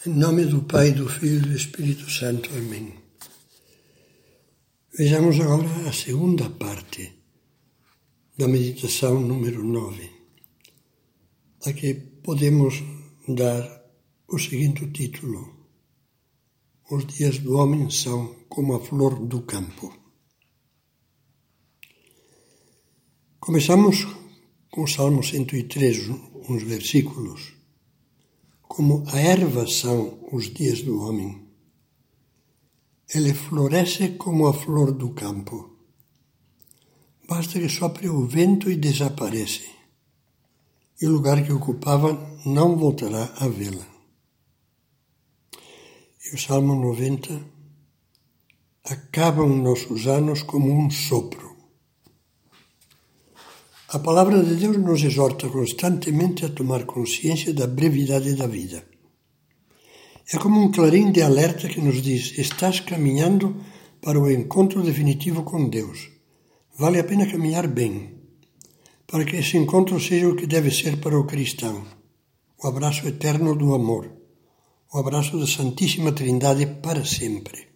Em nome do Pai, do Filho e do Espírito Santo. Amém. Vejamos agora a segunda parte da meditação número 9, a que podemos dar o seguinte título: Os dias do homem são como a flor do campo. Começamos com o Salmo 103, uns versículos como a erva são os dias do homem. Ele floresce como a flor do campo. Basta que sopre o vento e desaparece. E o lugar que ocupava não voltará a vê-la. E o Salmo 90 acabam nossos anos como um sopro. A palavra de Deus nos exorta constantemente a tomar consciência da brevidade da vida. É como um clarim de alerta que nos diz: estás caminhando para o encontro definitivo com Deus. Vale a pena caminhar bem, para que esse encontro seja o que deve ser para o cristão o abraço eterno do amor, o abraço da Santíssima Trindade para sempre.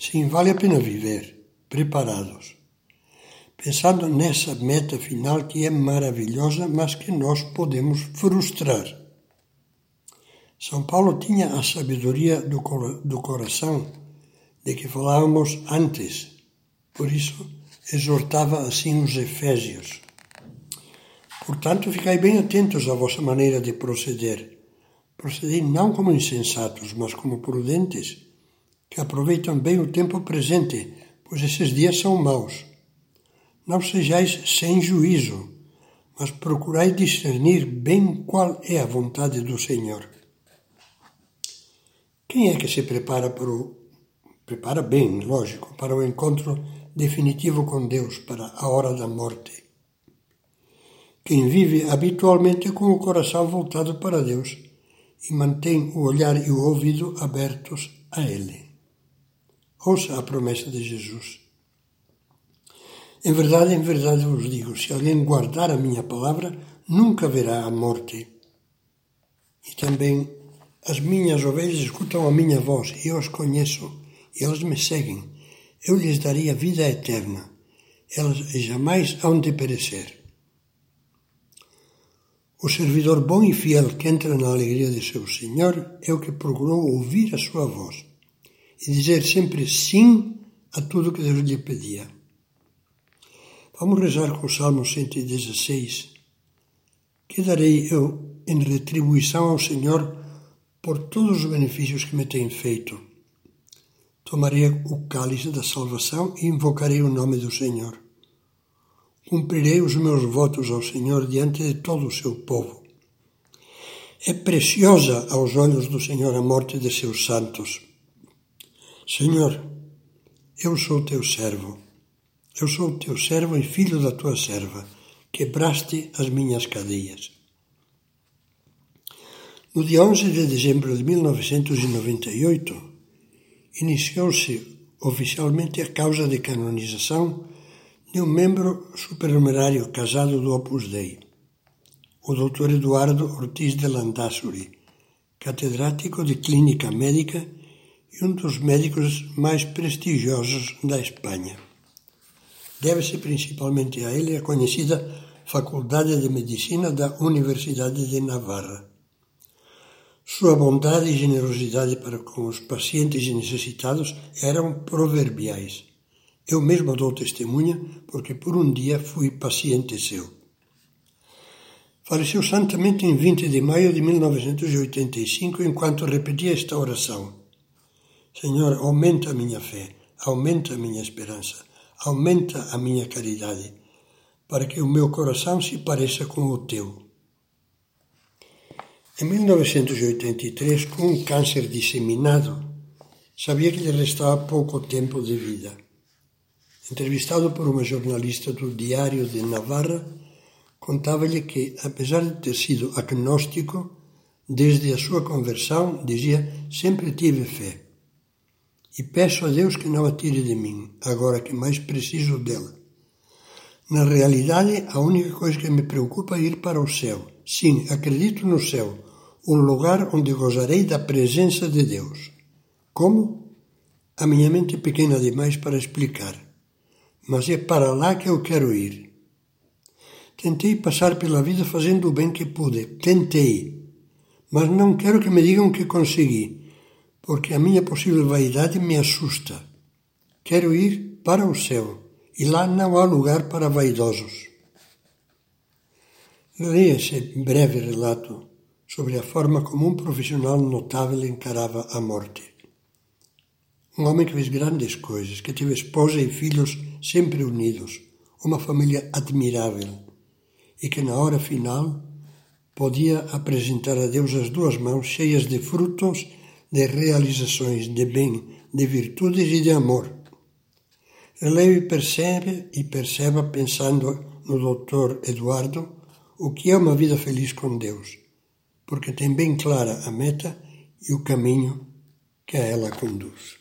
Sim, vale a pena viver preparados pensando nessa meta final que é maravilhosa, mas que nós podemos frustrar. São Paulo tinha a sabedoria do, do coração de que falávamos antes, por isso exortava assim os Efésios. Portanto, ficai bem atentos à vossa maneira de proceder. Procedei não como insensatos, mas como prudentes, que aproveitam bem o tempo presente, pois esses dias são maus. Não sejais sem juízo, mas procurai discernir bem qual é a vontade do Senhor. Quem é que se prepara para o prepara bem, lógico, para o encontro definitivo com Deus, para a hora da morte? Quem vive habitualmente com o coração voltado para Deus e mantém o olhar e o ouvido abertos a Ele. Ouça a promessa de Jesus. Em verdade, em verdade vos digo: se alguém guardar a minha palavra, nunca verá a morte. E também as minhas ovelhas escutam a minha voz, e eu as conheço, e elas me seguem. Eu lhes daria vida eterna. Elas jamais hão de perecer. O servidor bom e fiel que entra na alegria de seu Senhor é o que procurou ouvir a sua voz e dizer sempre sim a tudo que Deus lhe pedia. Vamos rezar com o Salmo 116. Que darei eu em retribuição ao Senhor por todos os benefícios que me tem feito? Tomarei o cálice da salvação e invocarei o nome do Senhor. Cumprirei os meus votos ao Senhor diante de todo o seu povo. É preciosa aos olhos do Senhor a morte de seus santos. Senhor, eu sou teu servo eu sou teu servo e filho da tua serva, quebraste as minhas cadeias. No dia 11 de dezembro de 1998, iniciou-se oficialmente a causa de canonização de um membro supernumerário casado do Opus Dei, o Dr. Eduardo Ortiz de Landásuri, catedrático de clínica médica e um dos médicos mais prestigiosos da Espanha. Deve-se principalmente a ele a conhecida Faculdade de Medicina da Universidade de Navarra. Sua bondade e generosidade para com os pacientes necessitados eram proverbiais. Eu mesmo dou testemunha porque por um dia fui paciente seu. Faleceu santamente em 20 de maio de 1985 enquanto repetia esta oração: Senhor, aumenta a minha fé, aumenta a minha esperança aumenta a minha caridade, para que o meu coração se pareça com o teu. Em 1983, com um câncer disseminado, sabia que lhe restava pouco tempo de vida. Entrevistado por uma jornalista do Diário de Navarra, contava-lhe que, apesar de ter sido agnóstico, desde a sua conversão, dizia, sempre tive fé e peço a Deus que não a tire de mim, agora que mais preciso dela. Na realidade, a única coisa que me preocupa é ir para o céu. Sim, acredito no céu, um lugar onde gozarei da presença de Deus. Como? A minha mente é pequena demais para explicar, mas é para lá que eu quero ir. Tentei passar pela vida fazendo o bem que pude, tentei, mas não quero que me digam que consegui, porque a minha possível vaidade me assusta. Quero ir para o céu, e lá não há lugar para vaidosos. Leia esse breve relato sobre a forma como um profissional notável encarava a morte. Um homem que fez grandes coisas, que teve esposa e filhos sempre unidos, uma família admirável, e que na hora final podia apresentar a Deus as duas mãos cheias de frutos, de realizações, de bem, de virtudes e de amor. Releve percebe e perceba pensando no Dr. Eduardo o que é uma vida feliz com Deus porque tem bem clara a meta e o caminho que a ela conduz.